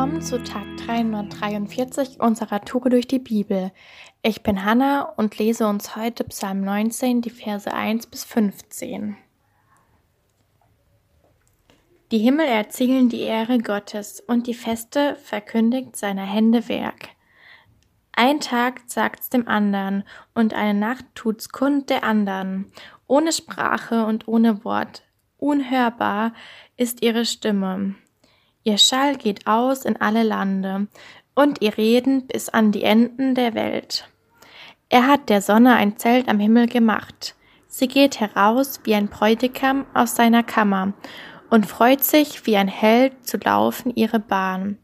Willkommen zu Tag 343 unserer Tour durch die Bibel. Ich bin Hanna und lese uns heute Psalm 19, die Verse 1 bis 15. Die Himmel erzählen die Ehre Gottes und die Feste verkündigt seiner Hände Werk. Ein Tag sagt's dem andern und eine Nacht tut's kund der andern, ohne Sprache und ohne Wort. Unhörbar ist ihre Stimme. Ihr Schall geht aus in alle Lande und ihr Reden bis an die Enden der Welt. Er hat der Sonne ein Zelt am Himmel gemacht. Sie geht heraus wie ein Bräutigam aus seiner Kammer und freut sich wie ein Held zu laufen ihre Bahn.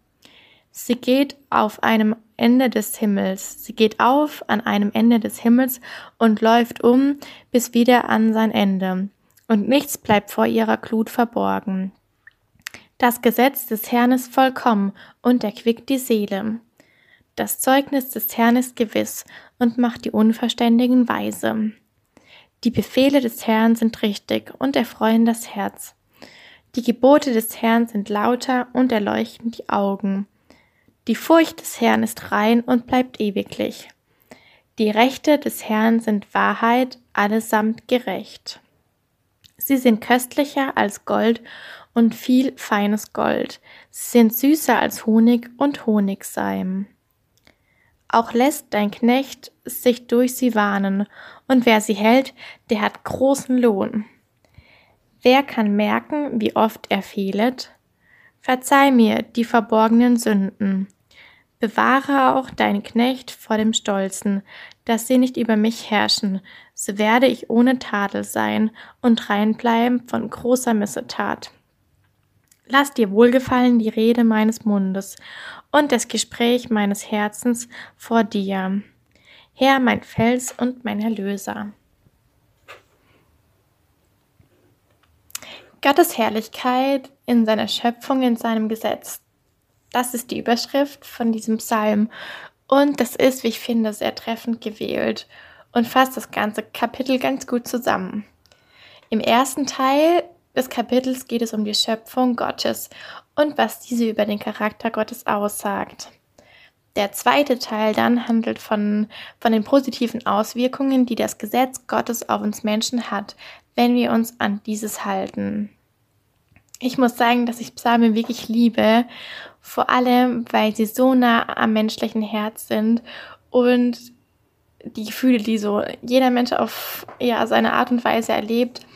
Sie geht auf einem Ende des Himmels. Sie geht auf an einem Ende des Himmels und läuft um bis wieder an sein Ende. Und nichts bleibt vor ihrer Glut verborgen. Das Gesetz des Herrn ist vollkommen und erquickt die Seele. Das Zeugnis des Herrn ist gewiss und macht die Unverständigen weise. Die Befehle des Herrn sind richtig und erfreuen das Herz. Die Gebote des Herrn sind lauter und erleuchten die Augen. Die Furcht des Herrn ist rein und bleibt ewiglich. Die Rechte des Herrn sind Wahrheit, allesamt gerecht. Sie sind köstlicher als Gold und viel feines Gold. Sie sind süßer als Honig und Honigseim. Auch lässt dein Knecht sich durch sie warnen, und wer sie hält, der hat großen Lohn. Wer kann merken, wie oft er fehlet? Verzeih mir die verborgenen Sünden. Bewahre auch dein Knecht vor dem Stolzen, dass sie nicht über mich herrschen, so werde ich ohne Tadel sein und rein bleiben von großer Missetat. Lass dir wohlgefallen die Rede meines Mundes und das Gespräch meines Herzens vor dir. Herr, mein Fels und mein Erlöser. Gottes Herrlichkeit in seiner Schöpfung, in seinem Gesetz. Das ist die Überschrift von diesem Psalm. Und das ist, wie ich finde, sehr treffend gewählt und fasst das ganze Kapitel ganz gut zusammen. Im ersten Teil des Kapitels geht es um die Schöpfung Gottes und was diese über den Charakter Gottes aussagt. Der zweite Teil dann handelt von, von den positiven Auswirkungen, die das Gesetz Gottes auf uns Menschen hat, wenn wir uns an dieses halten. Ich muss sagen, dass ich Psalmen wirklich liebe, vor allem weil sie so nah am menschlichen Herz sind und die Gefühle, die so jeder Mensch auf ja, seine Art und Weise erlebt,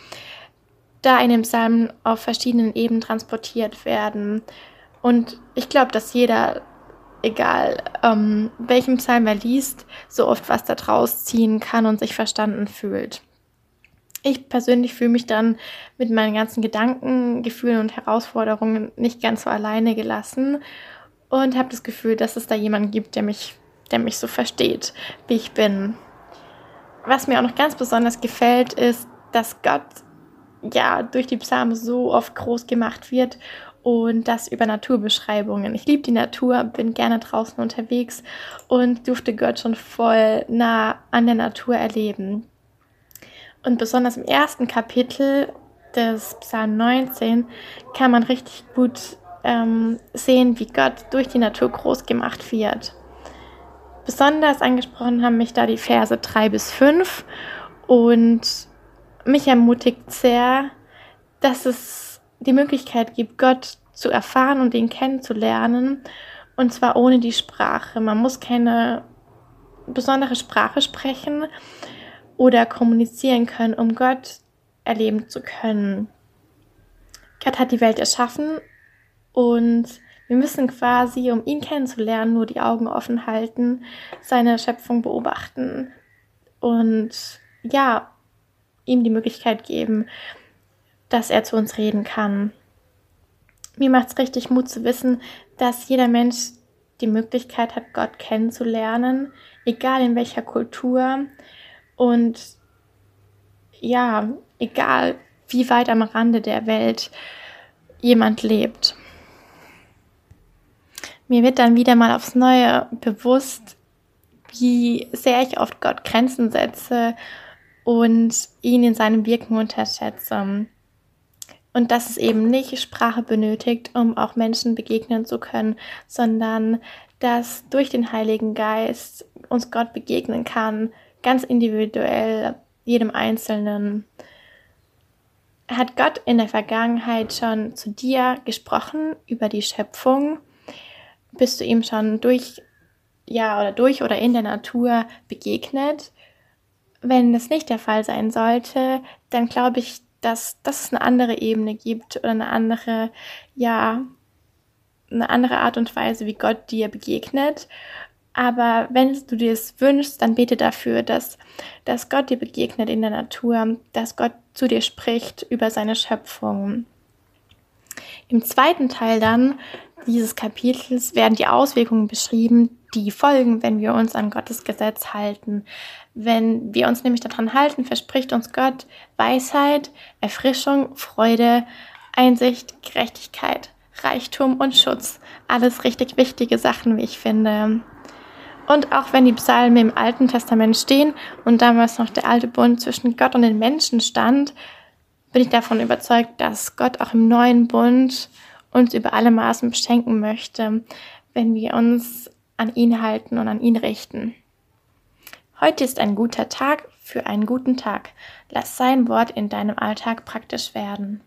da in dem Psalm auf verschiedenen Ebenen transportiert werden. Und ich glaube, dass jeder, egal ähm, welchen Psalm er liest, so oft was da draus ziehen kann und sich verstanden fühlt. Ich persönlich fühle mich dann mit meinen ganzen Gedanken, Gefühlen und Herausforderungen nicht ganz so alleine gelassen und habe das Gefühl, dass es da jemanden gibt, der mich, der mich so versteht, wie ich bin. Was mir auch noch ganz besonders gefällt, ist, dass Gott ja durch die Psalmen so oft groß gemacht wird und das über Naturbeschreibungen. Ich liebe die Natur, bin gerne draußen unterwegs und durfte Gott schon voll nah an der Natur erleben. Und besonders im ersten Kapitel des Psalm 19 kann man richtig gut ähm, sehen, wie Gott durch die Natur groß gemacht wird. Besonders angesprochen haben mich da die Verse 3 bis 5 und mich ermutigt sehr, dass es die Möglichkeit gibt, Gott zu erfahren und ihn kennenzulernen. Und zwar ohne die Sprache. Man muss keine besondere Sprache sprechen oder kommunizieren können, um Gott erleben zu können. Gott hat die Welt erschaffen und wir müssen quasi, um ihn kennenzulernen, nur die Augen offen halten, seine Schöpfung beobachten und ja, ihm die Möglichkeit geben, dass er zu uns reden kann. Mir macht es richtig Mut zu wissen, dass jeder Mensch die Möglichkeit hat, Gott kennenzulernen, egal in welcher Kultur und ja, egal wie weit am Rande der Welt jemand lebt. Mir wird dann wieder mal aufs Neue bewusst, wie sehr ich oft Gott Grenzen setze und ihn in seinem Wirken unterschätze. und dass es eben nicht Sprache benötigt, um auch Menschen begegnen zu können, sondern dass durch den Heiligen Geist uns Gott begegnen kann, ganz individuell, jedem Einzelnen. Hat Gott in der Vergangenheit schon zu dir gesprochen über die Schöpfung? Bist du ihm schon durch, ja, oder durch oder in der Natur begegnet? Wenn das nicht der Fall sein sollte, dann glaube ich, dass, dass es eine andere Ebene gibt oder eine andere, ja, eine andere Art und Weise, wie Gott dir begegnet. Aber wenn du dir es wünschst, dann bete dafür, dass, dass Gott dir begegnet in der Natur, dass Gott zu dir spricht über seine Schöpfung. Im zweiten Teil dann dieses Kapitels werden die Auswirkungen beschrieben, die folgen, wenn wir uns an Gottes Gesetz halten. Wenn wir uns nämlich daran halten, verspricht uns Gott Weisheit, Erfrischung, Freude, Einsicht, Gerechtigkeit, Reichtum und Schutz. Alles richtig wichtige Sachen, wie ich finde. Und auch wenn die Psalmen im Alten Testament stehen und damals noch der alte Bund zwischen Gott und den Menschen stand, bin ich davon überzeugt, dass Gott auch im neuen Bund uns über alle Maßen beschenken möchte, wenn wir uns an ihn halten und an ihn richten. Heute ist ein guter Tag für einen guten Tag. Lass sein Wort in deinem Alltag praktisch werden.